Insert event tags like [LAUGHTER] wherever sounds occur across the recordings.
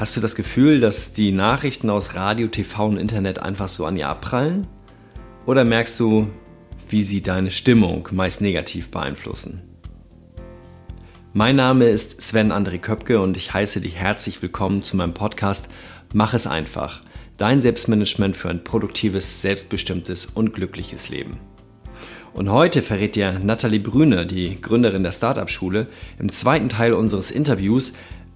Hast du das Gefühl, dass die Nachrichten aus Radio, TV und Internet einfach so an dir abprallen? Oder merkst du, wie sie deine Stimmung meist negativ beeinflussen? Mein Name ist Sven André Köpke und ich heiße dich herzlich willkommen zu meinem Podcast Mach es einfach. Dein Selbstmanagement für ein produktives, selbstbestimmtes und glückliches Leben. Und heute verrät dir Nathalie Brüne, die Gründerin der Startup-Schule, im zweiten Teil unseres Interviews,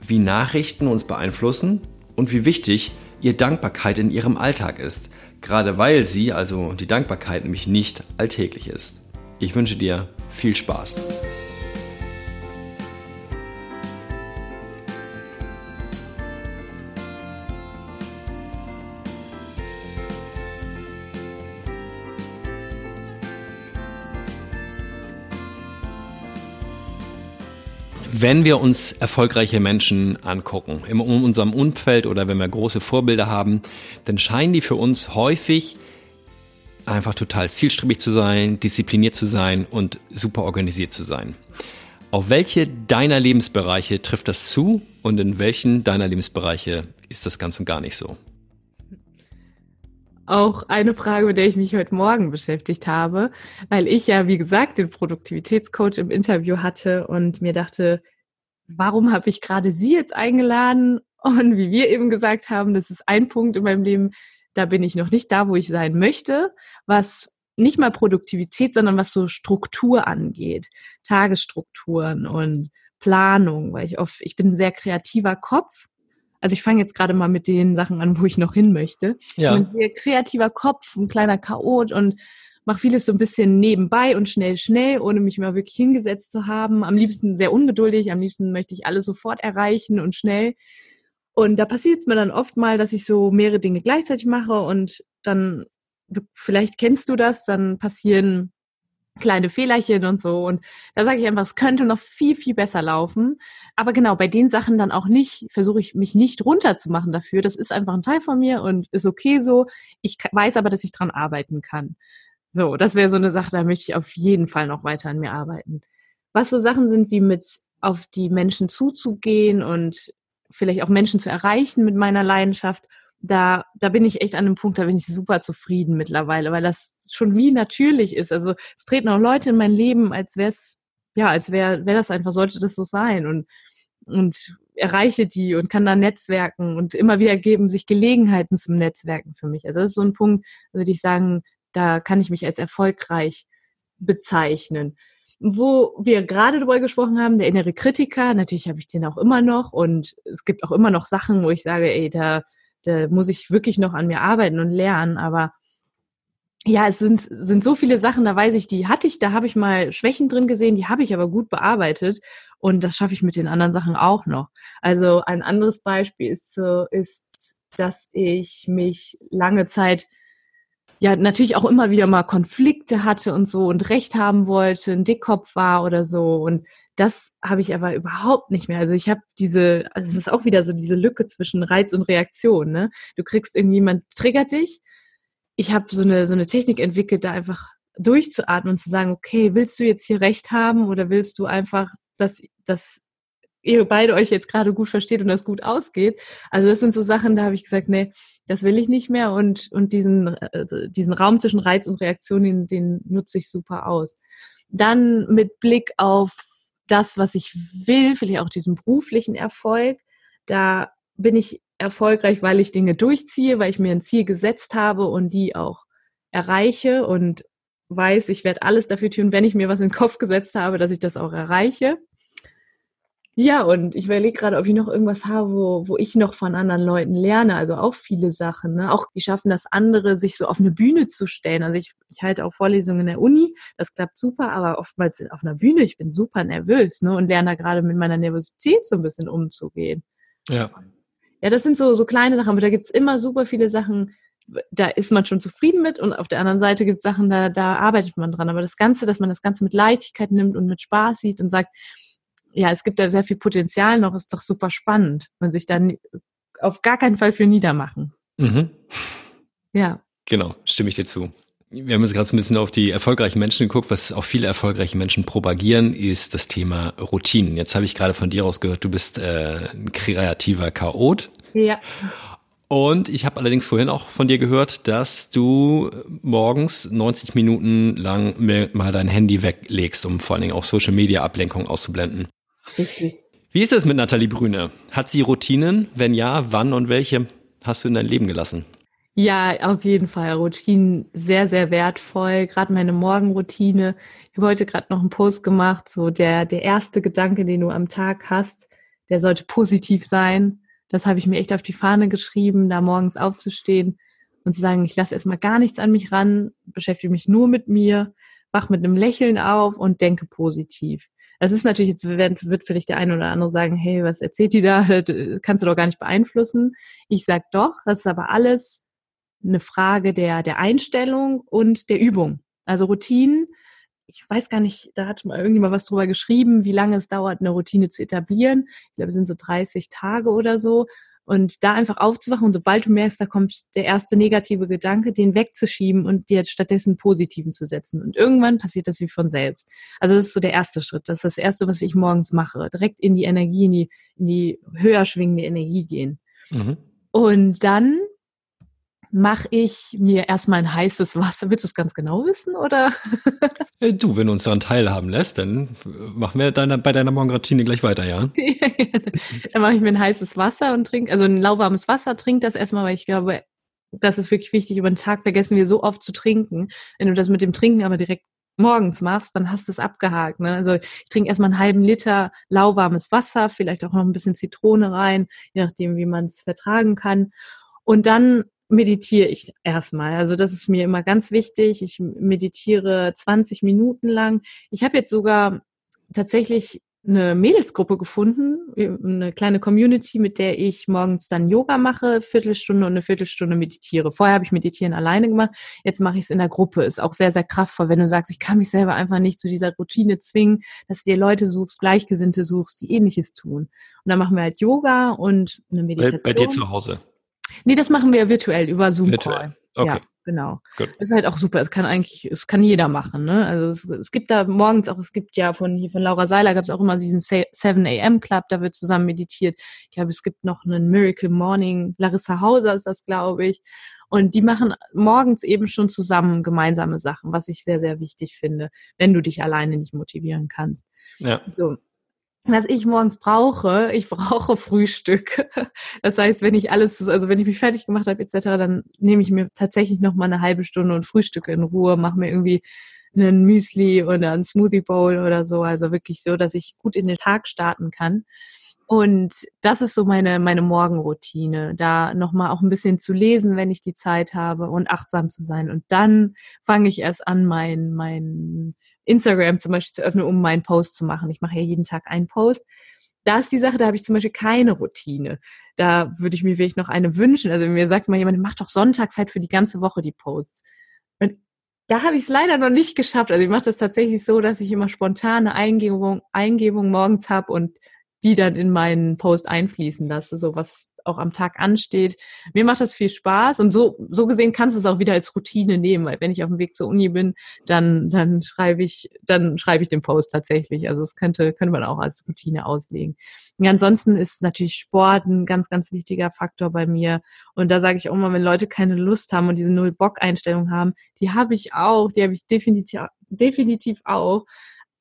wie Nachrichten uns beeinflussen und wie wichtig ihr Dankbarkeit in ihrem Alltag ist, gerade weil sie, also die Dankbarkeit, nämlich nicht alltäglich ist. Ich wünsche dir viel Spaß. Wenn wir uns erfolgreiche Menschen angucken, in unserem Umfeld oder wenn wir große Vorbilder haben, dann scheinen die für uns häufig einfach total zielstrebig zu sein, diszipliniert zu sein und super organisiert zu sein. Auf welche deiner Lebensbereiche trifft das zu und in welchen deiner Lebensbereiche ist das ganz und gar nicht so? Auch eine Frage, mit der ich mich heute Morgen beschäftigt habe, weil ich ja, wie gesagt, den Produktivitätscoach im Interview hatte und mir dachte, warum habe ich gerade Sie jetzt eingeladen? Und wie wir eben gesagt haben, das ist ein Punkt in meinem Leben, da bin ich noch nicht da, wo ich sein möchte, was nicht mal Produktivität, sondern was so Struktur angeht, Tagesstrukturen und Planung, weil ich oft, ich bin ein sehr kreativer Kopf also ich fange jetzt gerade mal mit den Sachen an, wo ich noch hin möchte. Ja. Und ein kreativer Kopf, ein kleiner Chaot und mache vieles so ein bisschen nebenbei und schnell, schnell, ohne mich mal wirklich hingesetzt zu haben. Am liebsten sehr ungeduldig, am liebsten möchte ich alles sofort erreichen und schnell. Und da passiert es mir dann oft mal, dass ich so mehrere Dinge gleichzeitig mache und dann, vielleicht kennst du das, dann passieren kleine Fehlerchen und so. Und da sage ich einfach, es könnte noch viel, viel besser laufen. Aber genau, bei den Sachen dann auch nicht, versuche ich mich nicht runterzumachen dafür. Das ist einfach ein Teil von mir und ist okay so. Ich weiß aber, dass ich dran arbeiten kann. So, das wäre so eine Sache, da möchte ich auf jeden Fall noch weiter an mir arbeiten. Was so Sachen sind, wie mit auf die Menschen zuzugehen und vielleicht auch Menschen zu erreichen mit meiner Leidenschaft da, da bin ich echt an einem Punkt, da bin ich super zufrieden mittlerweile, weil das schon wie natürlich ist. Also es treten auch Leute in mein Leben, als wäre es, ja, als wäre wär das einfach, sollte das so sein und, und erreiche die und kann da netzwerken und immer wieder geben sich Gelegenheiten zum Netzwerken für mich. Also das ist so ein Punkt, würde ich sagen, da kann ich mich als erfolgreich bezeichnen. Wo wir gerade darüber gesprochen haben, der innere Kritiker, natürlich habe ich den auch immer noch und es gibt auch immer noch Sachen, wo ich sage, ey, da, da muss ich wirklich noch an mir arbeiten und lernen. Aber ja, es sind, sind so viele Sachen, da weiß ich, die hatte ich, da habe ich mal Schwächen drin gesehen, die habe ich aber gut bearbeitet und das schaffe ich mit den anderen Sachen auch noch. Also ein anderes Beispiel ist, so, ist dass ich mich lange Zeit ja natürlich auch immer wieder mal Konflikte hatte und so und Recht haben wollte, ein Dickkopf war oder so und das habe ich aber überhaupt nicht mehr. Also ich habe diese, also es ist auch wieder so diese Lücke zwischen Reiz und Reaktion. Ne? Du kriegst irgendjemand triggert dich. Ich habe so eine so eine Technik entwickelt, da einfach durchzuatmen und zu sagen, okay, willst du jetzt hier Recht haben oder willst du einfach, dass, dass ihr beide euch jetzt gerade gut versteht und das gut ausgeht. Also das sind so Sachen, da habe ich gesagt, nee, das will ich nicht mehr und, und diesen, also diesen Raum zwischen Reiz und Reaktion, den, den nutze ich super aus. Dann mit Blick auf das, was ich will, vielleicht auch diesen beruflichen Erfolg, da bin ich erfolgreich, weil ich Dinge durchziehe, weil ich mir ein Ziel gesetzt habe und die auch erreiche und weiß, ich werde alles dafür tun, wenn ich mir was in den Kopf gesetzt habe, dass ich das auch erreiche. Ja, und ich überlege gerade, ob ich noch irgendwas habe, wo, wo ich noch von anderen Leuten lerne. Also auch viele Sachen. Ne? Auch die schaffen das andere, sich so auf eine Bühne zu stellen. Also ich, ich halte auch Vorlesungen in der Uni, das klappt super, aber oftmals auf einer Bühne, ich bin super nervös ne? und lerne da gerade mit meiner Nervosität so ein bisschen umzugehen. Ja. Ja, das sind so, so kleine Sachen, aber da gibt's immer super viele Sachen, da ist man schon zufrieden mit und auf der anderen Seite gibt's Sachen, da, da arbeitet man dran. Aber das Ganze, dass man das Ganze mit Leichtigkeit nimmt und mit Spaß sieht und sagt, ja, es gibt da sehr viel Potenzial noch, ist doch super spannend und sich dann auf gar keinen Fall für niedermachen. Mhm. Ja. Genau, stimme ich dir zu. Wir haben jetzt gerade so ein bisschen auf die erfolgreichen Menschen geguckt. Was auch viele erfolgreiche Menschen propagieren, ist das Thema Routinen. Jetzt habe ich gerade von dir aus gehört, du bist äh, ein kreativer Chaot. Ja. Und ich habe allerdings vorhin auch von dir gehört, dass du morgens 90 Minuten lang mal dein Handy weglegst, um vor allen Dingen auch Social Media Ablenkung auszublenden. Richtig. Wie ist es mit Nathalie Brüne? Hat sie Routinen? Wenn ja, wann und welche hast du in dein Leben gelassen? Ja, auf jeden Fall. Routinen sehr, sehr wertvoll. Gerade meine Morgenroutine. Ich habe heute gerade noch einen Post gemacht. So der, der erste Gedanke, den du am Tag hast, der sollte positiv sein. Das habe ich mir echt auf die Fahne geschrieben, da morgens aufzustehen und zu sagen, ich lasse erstmal gar nichts an mich ran, beschäftige mich nur mit mir, wach mit einem Lächeln auf und denke positiv. Das ist natürlich, jetzt wird für dich der eine oder andere sagen, hey, was erzählt die da? [LAUGHS] Das kannst du doch gar nicht beeinflussen. Ich sag doch, das ist aber alles eine Frage der, der Einstellung und der Übung. Also Routinen, ich weiß gar nicht, da hat mal irgendjemand was drüber geschrieben, wie lange es dauert, eine Routine zu etablieren. Ich glaube, es sind so 30 Tage oder so. Und da einfach aufzuwachen und sobald du merkst, da kommt der erste negative Gedanke, den wegzuschieben und dir stattdessen positiven zu setzen. Und irgendwann passiert das wie von selbst. Also das ist so der erste Schritt. Das ist das erste, was ich morgens mache. Direkt in die Energie, in die, in die höher schwingende Energie gehen. Mhm. Und dann mache ich mir erstmal ein heißes Wasser. Willst du es ganz genau wissen oder? [LAUGHS] Äh, du, wenn du uns daran teilhaben lässt, dann machen wir deine, bei deiner Morgenroutine gleich weiter, [LAUGHS] ja? dann mache ich mir ein heißes Wasser und trinke, also ein lauwarmes Wasser, trink das erstmal, weil ich glaube, das ist wirklich wichtig. Über den Tag vergessen wir so oft zu trinken. Wenn du das mit dem Trinken aber direkt morgens machst, dann hast du es abgehakt. Ne? Also ich trinke erstmal einen halben Liter lauwarmes Wasser, vielleicht auch noch ein bisschen Zitrone rein, je nachdem, wie man es vertragen kann. Und dann meditiere ich erstmal. Also das ist mir immer ganz wichtig. Ich meditiere 20 Minuten lang. Ich habe jetzt sogar tatsächlich eine Mädelsgruppe gefunden, eine kleine Community, mit der ich morgens dann Yoga mache, Viertelstunde und eine Viertelstunde meditiere. Vorher habe ich Meditieren alleine gemacht, jetzt mache ich es in der Gruppe. Ist auch sehr, sehr kraftvoll, wenn du sagst, ich kann mich selber einfach nicht zu dieser Routine zwingen, dass du dir Leute suchst, Gleichgesinnte suchst, die ähnliches tun. Und dann machen wir halt Yoga und eine Meditation. Bei, bei dir zu Hause? Nee, das machen wir virtuell über Zoom virtuell. Call. Okay. Ja, genau. Gut. Das ist halt auch super. Es kann eigentlich, es kann jeder machen. Ne? Also es, es gibt da morgens auch, es gibt ja von hier von Laura Seiler gab es auch immer diesen 7 a.m. Club, da wird zusammen meditiert. Ich glaube, es gibt noch einen Miracle Morning. Larissa Hauser ist das, glaube ich. Und die machen morgens eben schon zusammen gemeinsame Sachen, was ich sehr, sehr wichtig finde, wenn du dich alleine nicht motivieren kannst. Ja. So was ich morgens brauche, ich brauche Frühstück. Das heißt, wenn ich alles, also wenn ich mich fertig gemacht habe etc., dann nehme ich mir tatsächlich noch mal eine halbe Stunde und frühstücke in Ruhe, mache mir irgendwie einen Müsli oder einen Smoothie Bowl oder so, also wirklich so, dass ich gut in den Tag starten kann. Und das ist so meine, meine Morgenroutine, da nochmal auch ein bisschen zu lesen, wenn ich die Zeit habe und achtsam zu sein. Und dann fange ich erst an, mein, mein Instagram zum Beispiel zu öffnen, um meinen Post zu machen. Ich mache ja jeden Tag einen Post. Da ist die Sache, da habe ich zum Beispiel keine Routine. Da würde ich mir wirklich noch eine wünschen. Also mir sagt mal jemand, mach doch sonntags halt für die ganze Woche die Posts. Und da habe ich es leider noch nicht geschafft. Also ich mache das tatsächlich so, dass ich immer spontane Eingebung, Eingebung morgens habe und die dann in meinen Post einfließen lasse, so was auch am Tag ansteht. Mir macht das viel Spaß und so, so gesehen kannst du es auch wieder als Routine nehmen, weil wenn ich auf dem Weg zur Uni bin, dann, dann schreibe ich, dann schreibe ich den Post tatsächlich. Also es könnte, könnte man auch als Routine auslegen. Und ansonsten ist natürlich Sport ein ganz, ganz wichtiger Faktor bei mir. Und da sage ich auch mal, wenn Leute keine Lust haben und diese Null-Bock-Einstellung haben, die habe ich auch, die habe ich definitiv, definitiv auch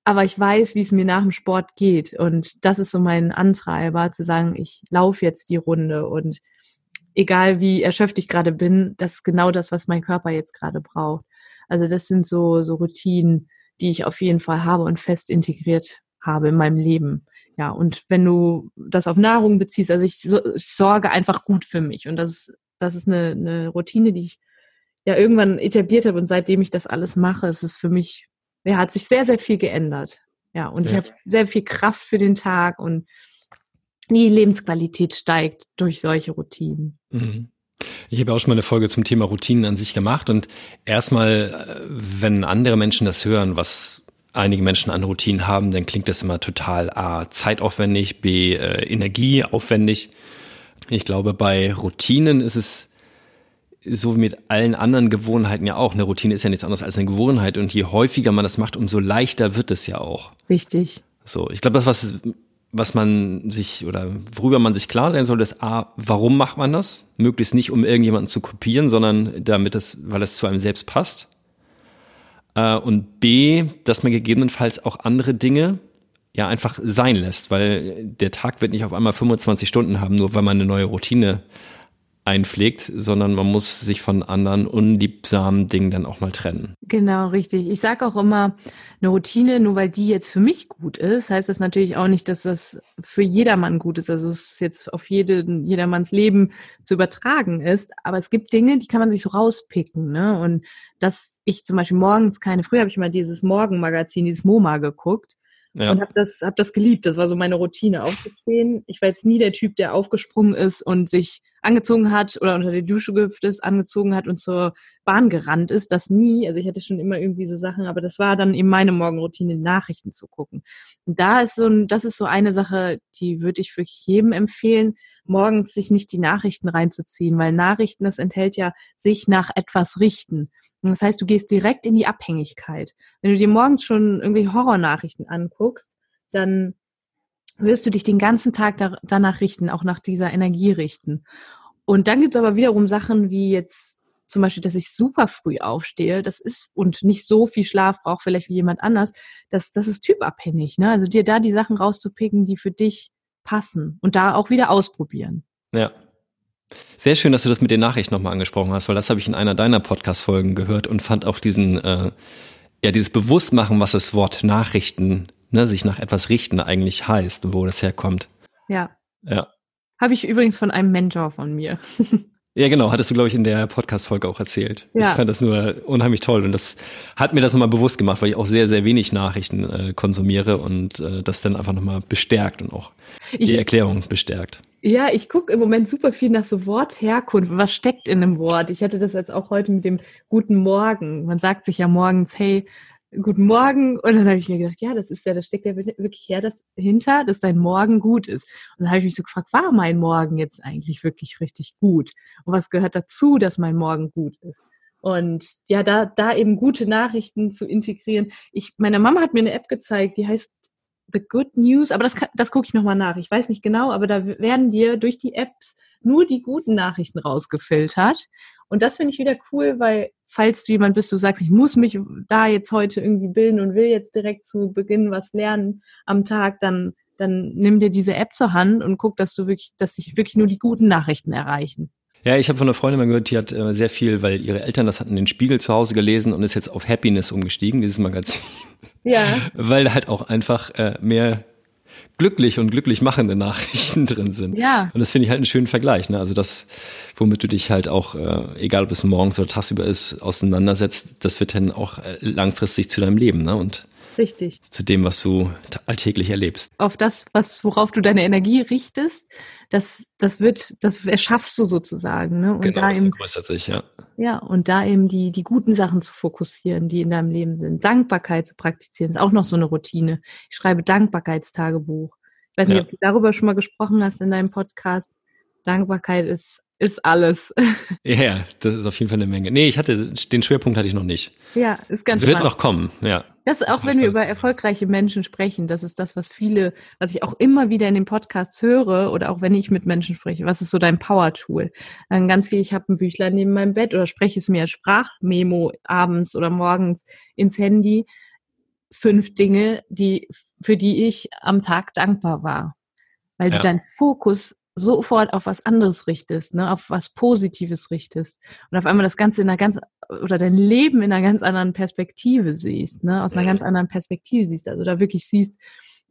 aber ich weiß, wie es mir nach dem Sport geht. Und das ist so mein Antreiber, zu sagen, ich laufe jetzt die Runde und egal wie erschöpft ich gerade bin, das ist genau das, was mein Körper jetzt gerade braucht. Also das sind so, so Routinen, die ich auf jeden Fall habe und fest integriert habe in meinem Leben. Ja, und wenn du das auf Nahrung beziehst, also ich, so, ich sorge einfach gut für mich. Und das ist, das ist eine, eine Routine, die ich ja irgendwann etabliert habe. Und seitdem ich das alles mache, ist es für mich ja, hat sich sehr, sehr viel geändert. Ja, und ja. ich habe sehr viel Kraft für den Tag und die Lebensqualität steigt durch solche Routinen. Mhm. Ich habe auch schon mal eine Folge zum Thema Routinen an sich gemacht und erstmal, äh, wenn andere Menschen das hören, was einige Menschen an Routinen haben, dann klingt das immer total A, zeitaufwendig, B, äh, energieaufwendig. Ich glaube, bei Routinen ist es so wie mit allen anderen Gewohnheiten ja auch. Eine Routine ist ja nichts anderes als eine Gewohnheit und je häufiger man das macht, umso leichter wird es ja auch. Richtig. So, ich glaube, das, was was man sich oder worüber man sich klar sein sollte, ist A, warum macht man das? Möglichst nicht, um irgendjemanden zu kopieren, sondern damit es, weil es zu einem selbst passt. Äh, und B, dass man gegebenenfalls auch andere Dinge ja einfach sein lässt, weil der Tag wird nicht auf einmal 25 Stunden haben, nur weil man eine neue Routine einpflegt, sondern man muss sich von anderen unliebsamen Dingen dann auch mal trennen. Genau, richtig. Ich sage auch immer, eine Routine, nur weil die jetzt für mich gut ist, heißt das natürlich auch nicht, dass das für jedermann gut ist. Also es ist jetzt auf jeden, jedermanns Leben zu übertragen ist. Aber es gibt Dinge, die kann man sich so rauspicken. Ne? Und dass ich zum Beispiel morgens keine, früher habe ich mal dieses Morgenmagazin, dieses MoMA geguckt. Ja. Und habe das, hab das geliebt. Das war so meine Routine aufzustehen. Ich war jetzt nie der Typ, der aufgesprungen ist und sich angezogen hat oder unter die Dusche gehüpft ist, angezogen hat und zur Bahn gerannt ist. Das nie. Also ich hatte schon immer irgendwie so Sachen, aber das war dann eben meine Morgenroutine, Nachrichten zu gucken. Und da ist so ein, das ist so eine Sache, die würde ich wirklich jedem empfehlen, morgens sich nicht die Nachrichten reinzuziehen, weil Nachrichten, das enthält ja sich nach etwas richten. Das heißt, du gehst direkt in die Abhängigkeit. Wenn du dir morgens schon irgendwelche Horrornachrichten anguckst, dann wirst du dich den ganzen Tag da, danach richten, auch nach dieser Energie richten. Und dann gibt es aber wiederum Sachen wie jetzt zum Beispiel, dass ich super früh aufstehe, das ist und nicht so viel Schlaf brauche, vielleicht wie jemand anders, das, das ist typabhängig. Ne? Also dir da die Sachen rauszupicken, die für dich passen und da auch wieder ausprobieren. Ja, sehr schön, dass du das mit den Nachrichten nochmal angesprochen hast, weil das habe ich in einer deiner Podcast-Folgen gehört und fand auch diesen, äh, ja, dieses Bewusstmachen, was das Wort Nachrichten, ne, sich nach etwas richten eigentlich heißt und wo das herkommt. Ja. Ja. Habe ich übrigens von einem Mentor von mir. [LAUGHS] Ja, genau, hattest du, glaube ich, in der Podcast-Folge auch erzählt. Ja. Ich fand das nur unheimlich toll und das hat mir das nochmal bewusst gemacht, weil ich auch sehr, sehr wenig Nachrichten äh, konsumiere und äh, das dann einfach nochmal bestärkt und auch ich, die Erklärung bestärkt. Ja, ich gucke im Moment super viel nach so Wortherkunft. Was steckt in einem Wort? Ich hatte das jetzt auch heute mit dem Guten Morgen. Man sagt sich ja morgens, hey, guten Morgen. Und dann habe ich mir gedacht, ja, das ist ja, das steckt ja wirklich her, das hinter, dass dein Morgen gut ist. Und dann habe ich mich so gefragt, war mein Morgen jetzt eigentlich wirklich richtig gut? Und was gehört dazu, dass mein Morgen gut ist? Und ja, da, da eben gute Nachrichten zu integrieren. Ich, meine Mama hat mir eine App gezeigt, die heißt The Good News, aber das, das gucke ich nochmal nach. Ich weiß nicht genau, aber da werden dir durch die Apps nur die guten Nachrichten rausgefiltert. Und das finde ich wieder cool, weil falls du jemand bist, du sagst, ich muss mich da jetzt heute irgendwie bilden und will jetzt direkt zu Beginn was lernen am Tag, dann, dann nimm dir diese App zur Hand und guck, dass du wirklich, dass dich wirklich nur die guten Nachrichten erreichen. Ja, ich habe von einer Freundin mal gehört, die hat äh, sehr viel, weil ihre Eltern das hatten, den Spiegel zu Hause gelesen und ist jetzt auf Happiness umgestiegen, dieses Magazin. Ja. weil halt auch einfach äh, mehr glücklich und glücklich machende Nachrichten [LAUGHS] drin sind. Ja. Und das finde ich halt einen schönen Vergleich. Ne? Also das, womit du dich halt auch, äh, egal ob es morgens oder tagsüber ist, auseinandersetzt, das wird dann auch äh, langfristig zu deinem Leben. Ne? Und Richtig. Zu dem, was du alltäglich erlebst. Auf das, was, worauf du deine Energie richtest, das, das wird, das erschaffst du sozusagen. Ne? Und genau, da eben, vergrößert sich, ja. Ja, und da eben die, die guten Sachen zu fokussieren, die in deinem Leben sind. Dankbarkeit zu praktizieren, ist auch noch so eine Routine. Ich schreibe Dankbarkeitstagebuch. Ich weiß nicht, ja. ob du darüber schon mal gesprochen hast in deinem Podcast. Dankbarkeit ist ist alles. [LAUGHS] Ja, das ist auf jeden Fall eine Menge. Nee, ich hatte, den Schwerpunkt hatte ich noch nicht. Ja, ist ganz Wird spannend. noch kommen, ja. Das auch, wenn wir über erfolgreiche Menschen sprechen, das ist das, was viele, was ich auch immer wieder in den Podcasts höre oder auch wenn ich mit Menschen spreche. Was ist so dein Power-Tool? Ganz viel, ich habe ein Büchlein neben meinem Bett oder spreche es mir als Sprachmemo abends oder morgens ins Handy. Fünf Dinge, die, für die ich am Tag dankbar war. Weil ja. du deinen Fokus sofort auf was anderes richtest, ne, auf was Positives richtest und auf einmal das Ganze in einer ganz oder dein Leben in einer ganz anderen Perspektive siehst, ne, aus einer ganz anderen Perspektive siehst, also da wirklich siehst,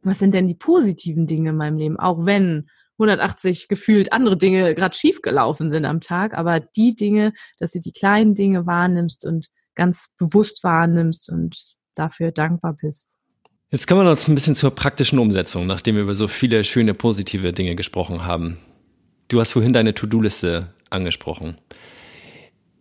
was sind denn die positiven Dinge in meinem Leben, auch wenn 180 gefühlt andere Dinge gerade schief gelaufen sind am Tag, aber die Dinge, dass du die kleinen Dinge wahrnimmst und ganz bewusst wahrnimmst und dafür dankbar bist. Jetzt kommen wir noch ein bisschen zur praktischen Umsetzung, nachdem wir über so viele schöne positive Dinge gesprochen haben. Du hast vorhin deine To-Do-Liste angesprochen.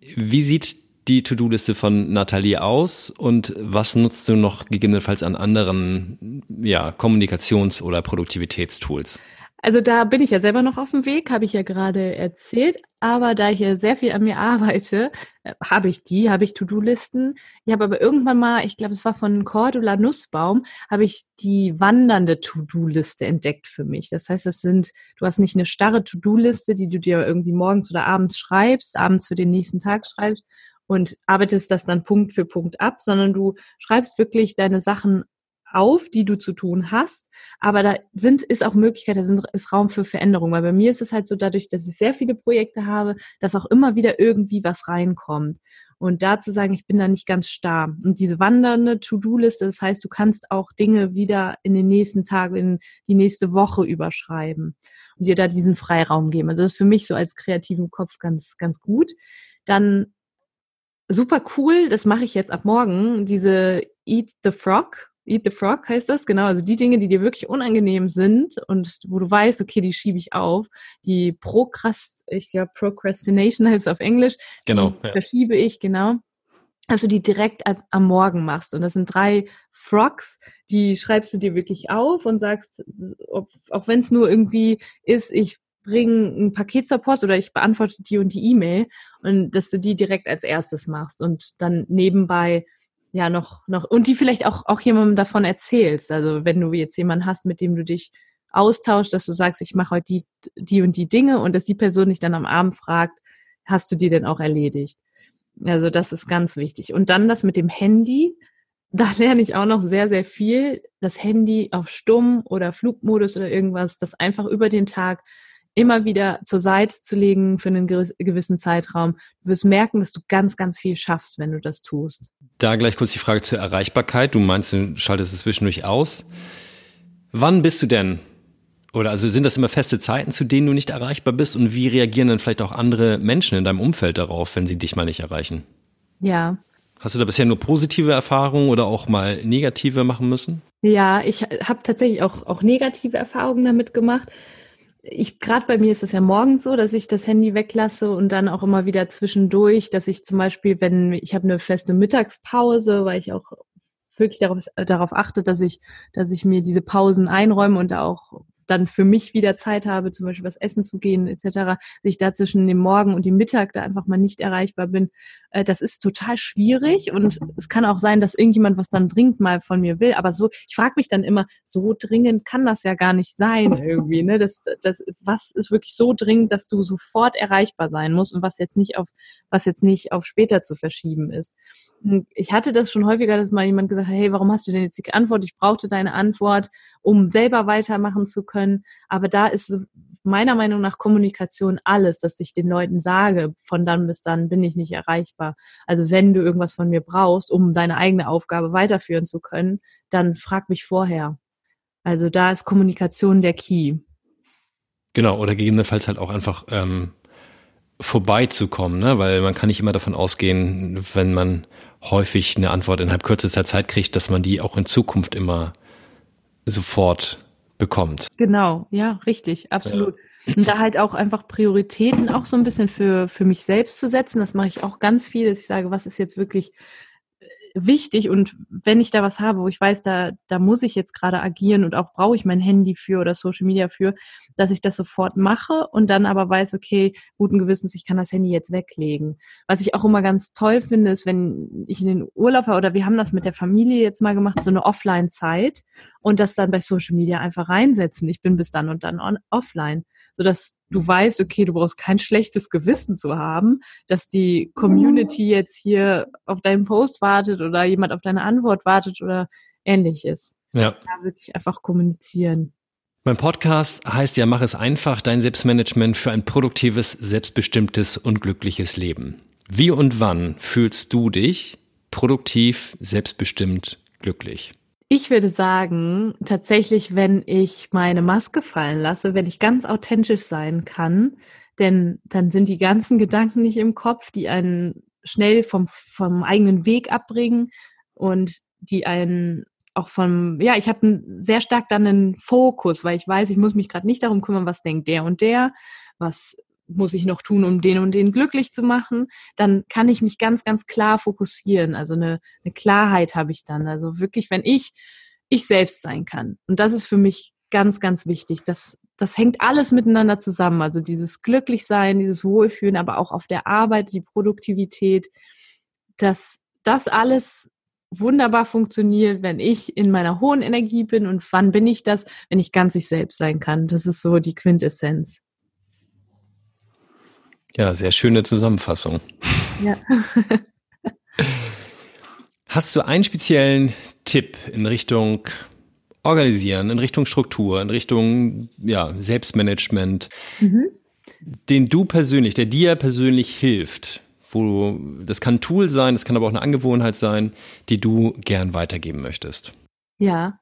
Wie sieht die To-Do-Liste von Nathalie aus und was nutzt du noch gegebenenfalls an anderen ja, Kommunikations- oder Produktivitätstools? Also da bin ich ja selber noch auf dem Weg, habe ich ja gerade erzählt. Aber da ich ja sehr viel an mir arbeite, äh, habe ich die, habe ich To-Do-Listen. Ich habe aber irgendwann mal, ich glaube, es war von Cordula Nussbaum, habe ich die wandernde To-Do-Liste entdeckt für mich. Das heißt, das sind, du hast nicht eine starre To-Do-Liste, die du dir irgendwie morgens oder abends schreibst, abends für den nächsten Tag schreibst und arbeitest das dann Punkt für Punkt ab, sondern du schreibst wirklich deine Sachen auf, die du zu tun hast. Aber da sind, ist auch Möglichkeit, da sind, ist Raum für Veränderung. Weil bei mir ist es halt so dadurch, dass ich sehr viele Projekte habe, dass auch immer wieder irgendwie was reinkommt. Und da zu sagen, ich bin da nicht ganz starr. Und diese wandernde To-Do-Liste, das heißt, du kannst auch Dinge wieder in den nächsten Tagen, in die nächste Woche überschreiben und dir da diesen Freiraum geben. Also das ist für mich so als kreativen Kopf ganz, ganz gut. Dann super cool, das mache ich jetzt ab morgen, diese Eat the Frog Eat the Frog heißt das, genau. Also die Dinge, die dir wirklich unangenehm sind und wo du weißt, okay, die schiebe ich auf. Die Prokrast, ich glaube, Procrastination heißt es auf Englisch. Genau. Ja. Verschiebe ich, genau. Also die direkt als, am Morgen machst. Und das sind drei Frogs, die schreibst du dir wirklich auf und sagst, auch wenn es nur irgendwie ist, ich bringe ein Paket zur Post oder ich beantworte die und die E-Mail und dass du die direkt als erstes machst und dann nebenbei ja noch, noch, und die vielleicht auch, auch jemandem davon erzählst. Also wenn du jetzt jemanden hast, mit dem du dich austauschst, dass du sagst, ich mache heute die, die und die Dinge und dass die Person dich dann am Abend fragt, hast du die denn auch erledigt? Also das ist ganz wichtig. Und dann das mit dem Handy, [LAUGHS] da lerne ich auch noch sehr, sehr viel. Das Handy auf Stumm oder Flugmodus oder irgendwas, das einfach über den Tag immer wieder zur Seite zu legen für einen gewissen Zeitraum. Du wirst merken, dass du ganz, ganz viel schaffst, wenn du das tust. Da gleich kurz die Frage zur Erreichbarkeit. Du meinst, du schaltest es zwischendurch aus. Wann bist du denn? Oder also sind das immer feste Zeiten, zu denen du nicht erreichbar bist? Und wie reagieren dann vielleicht auch andere Menschen in deinem Umfeld darauf, wenn sie dich mal nicht erreichen? Ja. Hast du da bisher nur positive Erfahrungen oder auch mal negative machen müssen? Ja, ich habe tatsächlich auch, auch negative Erfahrungen damit gemacht ich gerade bei mir ist es ja morgens so, dass ich das Handy weglasse und dann auch immer wieder zwischendurch, dass ich zum Beispiel, wenn ich habe eine feste Mittagspause, weil ich auch wirklich darauf, darauf achte, dass ich, dass ich mir diese Pausen einräume und da auch dann für mich wieder Zeit habe, zum Beispiel was essen zu gehen etc., dass ich da zwischen dem Morgen und dem Mittag da einfach mal nicht erreichbar bin, äh, das ist total schwierig und es kann auch sein, dass irgendjemand was dann dringend mal von mir will, aber so, ich frage mich dann immer, so dringend kann das ja gar nicht sein irgendwie, ne? Das, das, was ist wirklich so dringend, dass du sofort erreichbar sein musst und was jetzt nicht auf, was jetzt nicht auf später zu verschieben ist. Ich hatte das schon häufiger, dass mal jemand gesagt hat, hey, warum hast du denn jetzt die Antwort? Ich brauchte deine Antwort, um selber weitermachen zu können. Aber da ist meiner Meinung nach Kommunikation alles, dass ich den Leuten sage, von dann bis dann bin ich nicht erreichbar. Also wenn du irgendwas von mir brauchst, um deine eigene Aufgabe weiterführen zu können, dann frag mich vorher. Also da ist Kommunikation der Key. Genau, oder gegebenenfalls halt auch einfach ähm, vorbeizukommen, ne? weil man kann nicht immer davon ausgehen, wenn man häufig eine Antwort innerhalb kürzester Zeit kriegt, dass man die auch in Zukunft immer sofort bekommt. Genau, ja, richtig, absolut. Ja. Und da halt auch einfach Prioritäten auch so ein bisschen für, für mich selbst zu setzen. Das mache ich auch ganz viel, dass ich sage, was ist jetzt wirklich wichtig und wenn ich da was habe, wo ich weiß, da, da muss ich jetzt gerade agieren und auch brauche ich mein Handy für oder Social Media für, dass ich das sofort mache und dann aber weiß, okay, guten Gewissens, ich kann das Handy jetzt weglegen. Was ich auch immer ganz toll finde, ist, wenn ich in den Urlaub war oder wir haben das mit der Familie jetzt mal gemacht, so eine Offline-Zeit und das dann bei Social Media einfach reinsetzen. Ich bin bis dann und dann on, offline sodass du weißt, okay, du brauchst kein schlechtes Gewissen zu haben, dass die Community jetzt hier auf deinen Post wartet oder jemand auf deine Antwort wartet oder ähnliches. Ja. Da wirklich einfach kommunizieren. Mein Podcast heißt ja, mach es einfach, dein Selbstmanagement für ein produktives, selbstbestimmtes und glückliches Leben. Wie und wann fühlst du dich produktiv, selbstbestimmt, glücklich? Ich würde sagen, tatsächlich, wenn ich meine Maske fallen lasse, wenn ich ganz authentisch sein kann, denn dann sind die ganzen Gedanken nicht im Kopf, die einen schnell vom, vom eigenen Weg abbringen und die einen auch vom, ja, ich habe sehr stark dann einen Fokus, weil ich weiß, ich muss mich gerade nicht darum kümmern, was denkt der und der, was muss ich noch tun, um den und den glücklich zu machen, dann kann ich mich ganz, ganz klar fokussieren. Also eine, eine Klarheit habe ich dann. Also wirklich, wenn ich ich selbst sein kann. Und das ist für mich ganz, ganz wichtig, dass, das hängt alles miteinander zusammen. Also dieses Glücklichsein, dieses Wohlfühlen, aber auch auf der Arbeit, die Produktivität, dass das alles wunderbar funktioniert, wenn ich in meiner hohen Energie bin und wann bin ich das, wenn ich ganz ich selbst sein kann. Das ist so die Quintessenz. Ja, sehr schöne Zusammenfassung. Ja. [LAUGHS] Hast du einen speziellen Tipp in Richtung Organisieren, in Richtung Struktur, in Richtung ja, Selbstmanagement, mhm. den du persönlich, der dir persönlich hilft, wo du, das kann ein Tool sein, das kann aber auch eine Angewohnheit sein, die du gern weitergeben möchtest? Ja.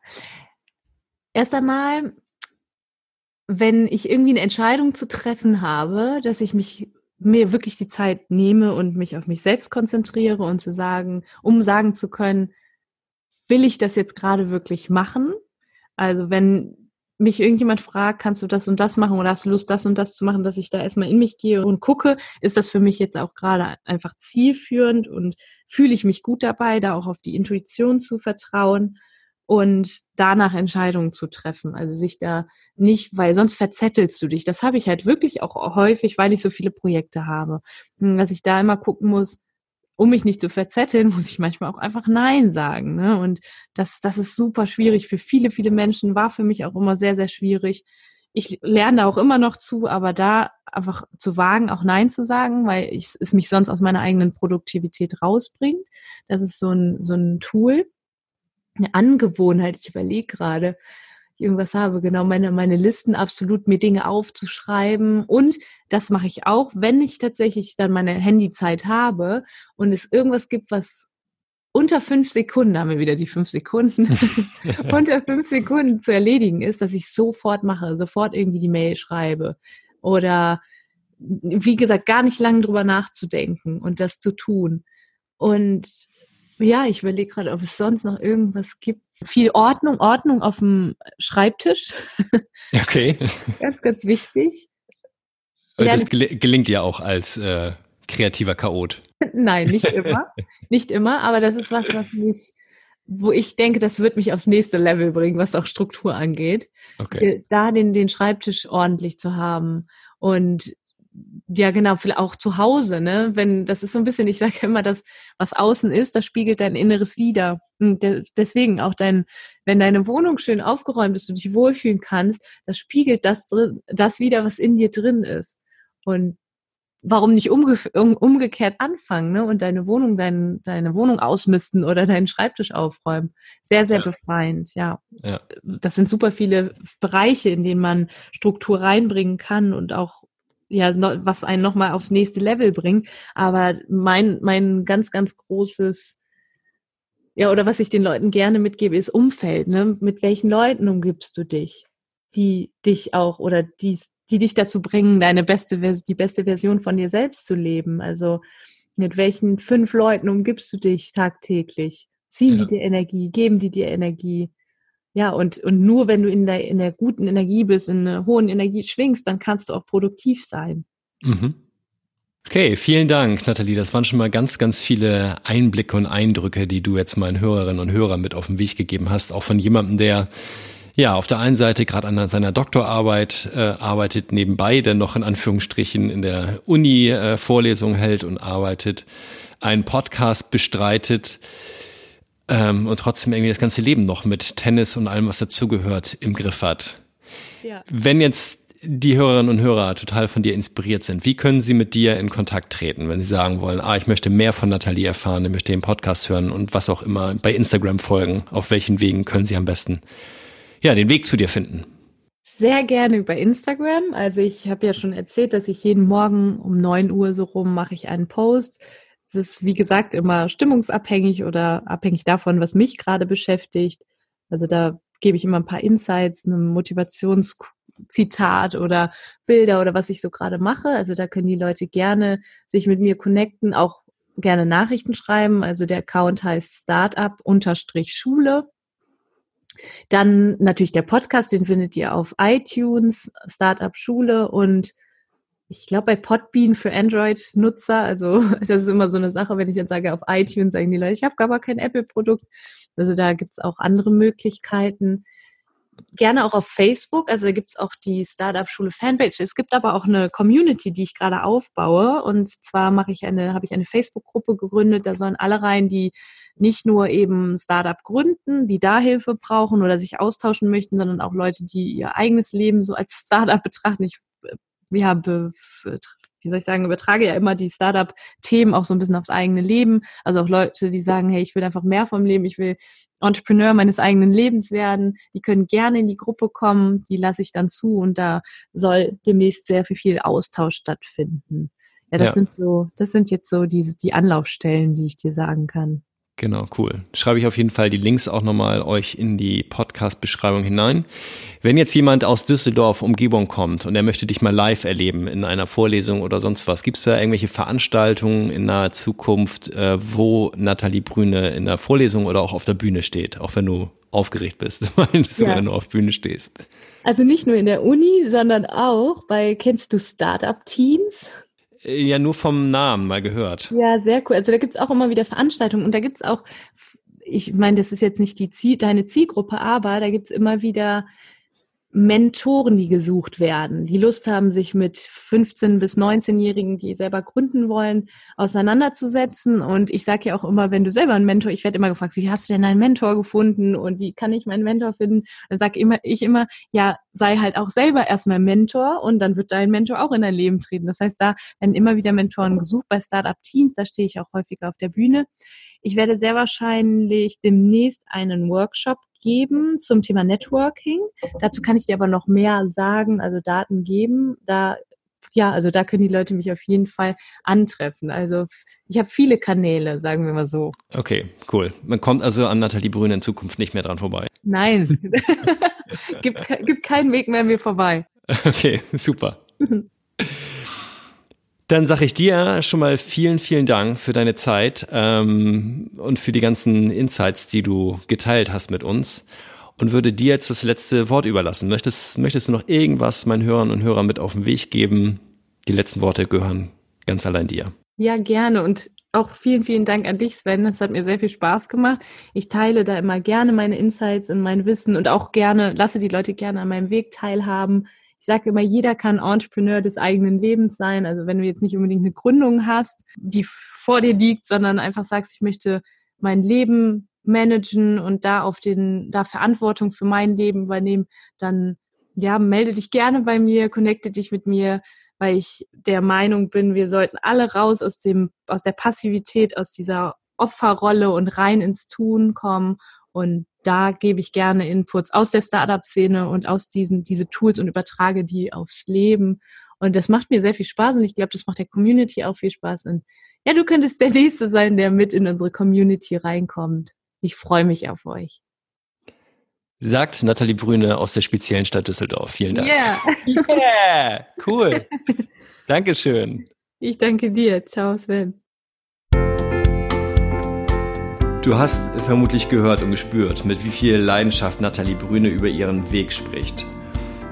Erst einmal, wenn ich irgendwie eine Entscheidung zu treffen habe, dass ich mich mir wirklich die Zeit nehme und mich auf mich selbst konzentriere und zu sagen, um sagen zu können, will ich das jetzt gerade wirklich machen? Also wenn mich irgendjemand fragt, kannst du das und das machen oder hast du Lust, das und das zu machen, dass ich da erstmal in mich gehe und gucke, ist das für mich jetzt auch gerade einfach zielführend und fühle ich mich gut dabei, da auch auf die Intuition zu vertrauen und danach Entscheidungen zu treffen. Also sich da nicht, weil sonst verzettelst du dich. Das habe ich halt wirklich auch häufig, weil ich so viele Projekte habe, hm, dass ich da immer gucken muss, um mich nicht zu verzetteln, [LAUGHS] muss ich manchmal auch einfach Nein sagen. Ne? Und das, das ist super schwierig für viele, viele Menschen, war für mich auch immer sehr, sehr schwierig. Ich lerne da auch immer noch zu, aber da einfach zu wagen, auch Nein zu sagen, weil ich, es mich sonst aus meiner eigenen Produktivität rausbringt. Das ist so ein, so ein Tool, eine Angewohnheit. Ich überlege gerade, irgendwas habe, genau meine, meine Listen absolut, mir Dinge aufzuschreiben. Und das mache ich auch, wenn ich tatsächlich dann meine Handyzeit habe und es irgendwas gibt, was unter fünf Sekunden, haben wir wieder die fünf Sekunden, [LAUGHS] unter fünf Sekunden zu erledigen ist, dass ich sofort mache, sofort irgendwie die Mail schreibe oder wie gesagt, gar nicht lange drüber nachzudenken und das zu tun. Und ja, ich überlege gerade, ob es sonst noch irgendwas gibt. Viel Ordnung, Ordnung auf dem Schreibtisch. [LAUGHS] Okay. ganz, ganz wichtig. Und das gelingt ja auch als äh, kreativer Chaot. [LAUGHS] Nein, nicht immer. nicht immer, aber das ist was, was mich, wo ich denke, das wird mich aufs nächste Level bringen, was auch Struktur angeht. Okay. Da den, den Schreibtisch ordentlich zu haben und ja genau, vielleicht auch zu Hause, ne? Wenn das ist so ein bisschen, ich sage immer, das, was außen ist, das spiegelt dein Inneres wieder. Und deswegen auch dein, wenn deine Wohnung schön aufgeräumt ist und dich wohlfühlen kannst, das spiegelt das drin, das wieder, was in dir drin ist. Und warum nicht umge umgekehrt anfangen, ne? Und deine Wohnung, dein, deine Wohnung ausmisten oder deinen Schreibtisch aufräumen. Sehr, sehr ja. befreiend, ja. ja. Das sind super viele Bereiche, in denen man Struktur reinbringen kann und auch ja, was einen nochmal aufs nächste Level bringt. Aber mein, mein ganz, ganz großes, ja, oder was ich den Leuten gerne mitgebe, ist Umfeld. Ne? Mit welchen Leuten umgibst du dich, die dich auch oder die, die dich dazu bringen, deine beste, die beste Version von dir selbst zu leben. Also mit welchen fünf Leuten umgibst du dich tagtäglich? Ziehen ja. die dir Energie, geben die dir Energie? Ja, und, und nur wenn du in der, in der guten Energie bist, in einer hohen Energie schwingst, dann kannst du auch produktiv sein. Mhm. Okay, vielen Dank, Nathalie. Das waren schon mal ganz, ganz viele Einblicke und Eindrücke, die du jetzt meinen Hörerinnen und Hörern mit auf den Weg gegeben hast. Auch von jemandem, der ja auf der einen Seite gerade an seiner Doktorarbeit äh, arbeitet, nebenbei der noch in Anführungsstrichen in der Uni äh, Vorlesungen hält und arbeitet, einen Podcast bestreitet ähm, und trotzdem irgendwie das ganze Leben noch mit Tennis und allem, was dazugehört, im Griff hat. Ja. Wenn jetzt die Hörerinnen und Hörer total von dir inspiriert sind, wie können sie mit dir in Kontakt treten, wenn sie sagen wollen, ah, ich möchte mehr von Nathalie erfahren, ich möchte den Podcast hören und was auch immer, bei Instagram folgen, auf welchen Wegen können sie am besten ja, den Weg zu dir finden? Sehr gerne über Instagram. Also ich habe ja schon erzählt, dass ich jeden Morgen um neun Uhr so rum mache ich einen Post es ist, wie gesagt, immer stimmungsabhängig oder abhängig davon, was mich gerade beschäftigt. Also da gebe ich immer ein paar Insights, ein Motivationszitat oder Bilder oder was ich so gerade mache. Also da können die Leute gerne sich mit mir connecten, auch gerne Nachrichten schreiben. Also der Account heißt Startup-Schule. Dann natürlich der Podcast, den findet ihr auf iTunes, Startup Schule und ich glaube, bei Podbean für Android-Nutzer, also [LAUGHS] das ist immer so eine Sache, wenn ich jetzt sage, auf iTunes sagen die Leute, ich habe gar kein Apple-Produkt. Also da gibt es auch andere Möglichkeiten. gerne auch auf Facebook. Also da gibt es auch die Startup-Schule Fanpage. Es gibt aber auch eine Community, die ich gerade aufbaue. Und zwar mache ich eine, habe ich eine Facebook-Gruppe gegründet. Da sollen alle rein, die nicht nur eben Startup gründen, die da Hilfe brauchen oder sich austauschen möchten, sondern auch Leute, die ihr eigenes Leben so als Startup [LAUGHS] betrachten. Ich ja, wie soll ich sagen, übertrage ja immer die Startup-Themen auch so ein bisschen aufs eigene Leben. Also auch Leute, die sagen, hey, ich will einfach mehr vom Leben, ich will Entrepreneur meines eigenen Lebens werden. Die können gerne in die Gruppe kommen, die lasse ich dann zu und da soll demnächst sehr viel, viel Austausch stattfinden. Ja, das ja. sind so, das sind jetzt so diese, die Anlaufstellen, die ich dir sagen kann. Genau, cool. Schreibe ich auf jeden Fall die Links auch nochmal euch in die Podcast-Beschreibung hinein. Wenn jetzt jemand aus Düsseldorf, Umgebung kommt und er möchte dich mal live erleben in einer Vorlesung oder sonst was, gibt es da irgendwelche Veranstaltungen in naher Zukunft, äh, wo Nathalie Brüne in der Vorlesung oder auch auf der Bühne steht, auch wenn du aufgeregt bist, [LAUGHS] meinst ja. wenn du auf Bühne stehst? Also nicht nur in der Uni, sondern auch bei, kennst du Startup Teens? Äh, ja, nur vom Namen mal gehört. Ja, sehr cool. Also da gibt's auch immer wieder Veranstaltungen und da gibt's auch, ich meine, das ist jetzt nicht die Ziel, deine Zielgruppe, aber da gibt's immer wieder Mentoren, die gesucht werden, die Lust haben, sich mit 15- bis 19-Jährigen, die selber gründen wollen, auseinanderzusetzen. Und ich sage ja auch immer, wenn du selber einen Mentor, ich werde immer gefragt, wie hast du denn einen Mentor gefunden und wie kann ich meinen Mentor finden? Dann sage immer, ich immer, ja, sei halt auch selber erstmal Mentor und dann wird dein Mentor auch in dein Leben treten. Das heißt, da werden immer wieder Mentoren gesucht bei Startup Teens, da stehe ich auch häufiger auf der Bühne. Ich werde sehr wahrscheinlich demnächst einen Workshop geben zum Thema Networking. Dazu kann ich dir aber noch mehr sagen, also Daten geben. Da ja, also da können die Leute mich auf jeden Fall antreffen. Also ich habe viele Kanäle, sagen wir mal so. Okay, cool. Man kommt also an Nathalie Brüne in Zukunft nicht mehr dran vorbei. Nein, [LAUGHS] gibt, gibt keinen Weg mehr mir vorbei. [LAUGHS] Okay, super. Dann sage ich dir schon mal vielen, vielen Dank für deine Zeit ähm, und für die ganzen Insights, die du geteilt hast mit uns und würde dir jetzt das letzte Wort überlassen. Möchtest, möchtest du noch irgendwas meinen Hörern und Hörern mit auf den Weg geben? Die letzten Worte gehören ganz allein dir. Ja, gerne und auch vielen, vielen Dank an dich, Sven. Das hat mir sehr viel Spaß gemacht. Ich teile da immer gerne meine Insights und mein Wissen und auch gerne, lasse die Leute gerne an meinem Weg teilhaben ich sage immer, jeder kann Entrepreneur des eigenen Lebens sein. Also wenn du jetzt nicht unbedingt eine Gründung hast, die vor dir liegt, sondern einfach sagst, ich möchte mein Leben managen und da auf den, da Verantwortung für mein Leben übernehmen, dann ja, melde dich gerne bei mir, connecte dich mit mir, weil ich der Meinung bin, wir sollten alle raus aus dem, aus der Passivität, aus dieser Opferrolle und rein ins Tun kommen und da gebe ich gerne Inputs aus der Startup-Szene und aus diesen diese Tools und übertrage die aufs Leben. Und das macht mir sehr viel Spaß und ich glaube, das macht der Community auch viel Spaß. Und ja, du könntest der Nächste sein, der mit in unsere Community reinkommt. Ich freue mich auf euch. Sagt Nathalie Brüne aus der speziellen Stadt Düsseldorf. Vielen Dank. Yeah. [LAUGHS] yeah. Cool. Dankeschön. Ich danke dir. Ciao, Sven. Du hast vermutlich gehört und gespürt, mit wie viel Leidenschaft Nathalie Brüne über ihren Weg spricht.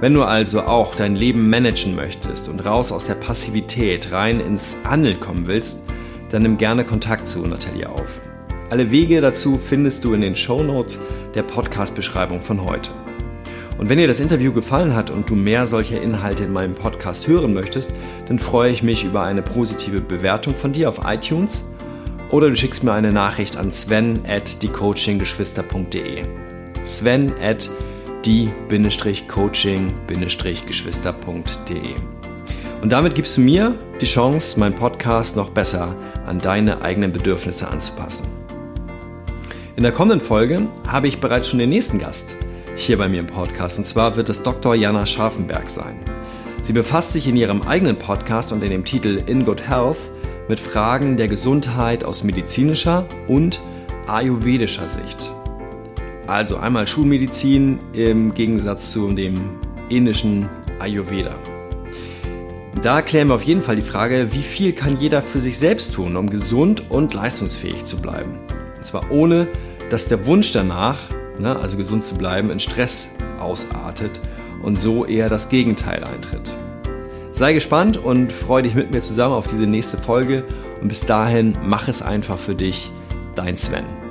Wenn du also auch dein Leben managen möchtest und raus aus der Passivität rein ins Handeln kommen willst, dann nimm gerne Kontakt zu Nathalie auf. Alle Wege dazu findest du in den Show Notes der Podcast-Beschreibung von heute. Und wenn dir das Interview gefallen hat und du mehr solcher Inhalte in meinem Podcast hören möchtest, dann freue ich mich über eine positive Bewertung von dir auf iTunes – oder du schickst mir eine Nachricht an sven at diecoachinggeschwister.de. Sven at die-coaching-geschwister.de. Und damit gibst du mir die Chance, meinen Podcast noch besser an deine eigenen Bedürfnisse anzupassen. In der kommenden Folge habe ich bereits schon den nächsten Gast hier bei mir im Podcast und zwar wird es Dr. Jana Scharfenberg sein. Sie befasst sich in ihrem eigenen Podcast und in dem Titel In Good Health mit Fragen der Gesundheit aus medizinischer und ayurvedischer Sicht. Also einmal Schulmedizin im Gegensatz zu dem indischen Ayurveda. Da klären wir auf jeden Fall die Frage, wie viel kann jeder für sich selbst tun, um gesund und leistungsfähig zu bleiben. Und zwar ohne, dass der Wunsch danach, ne, also gesund zu bleiben, in Stress ausartet und so eher das Gegenteil eintritt. Sei gespannt und freu dich mit mir zusammen auf diese nächste Folge und bis dahin mach es einfach für dich, dein Sven.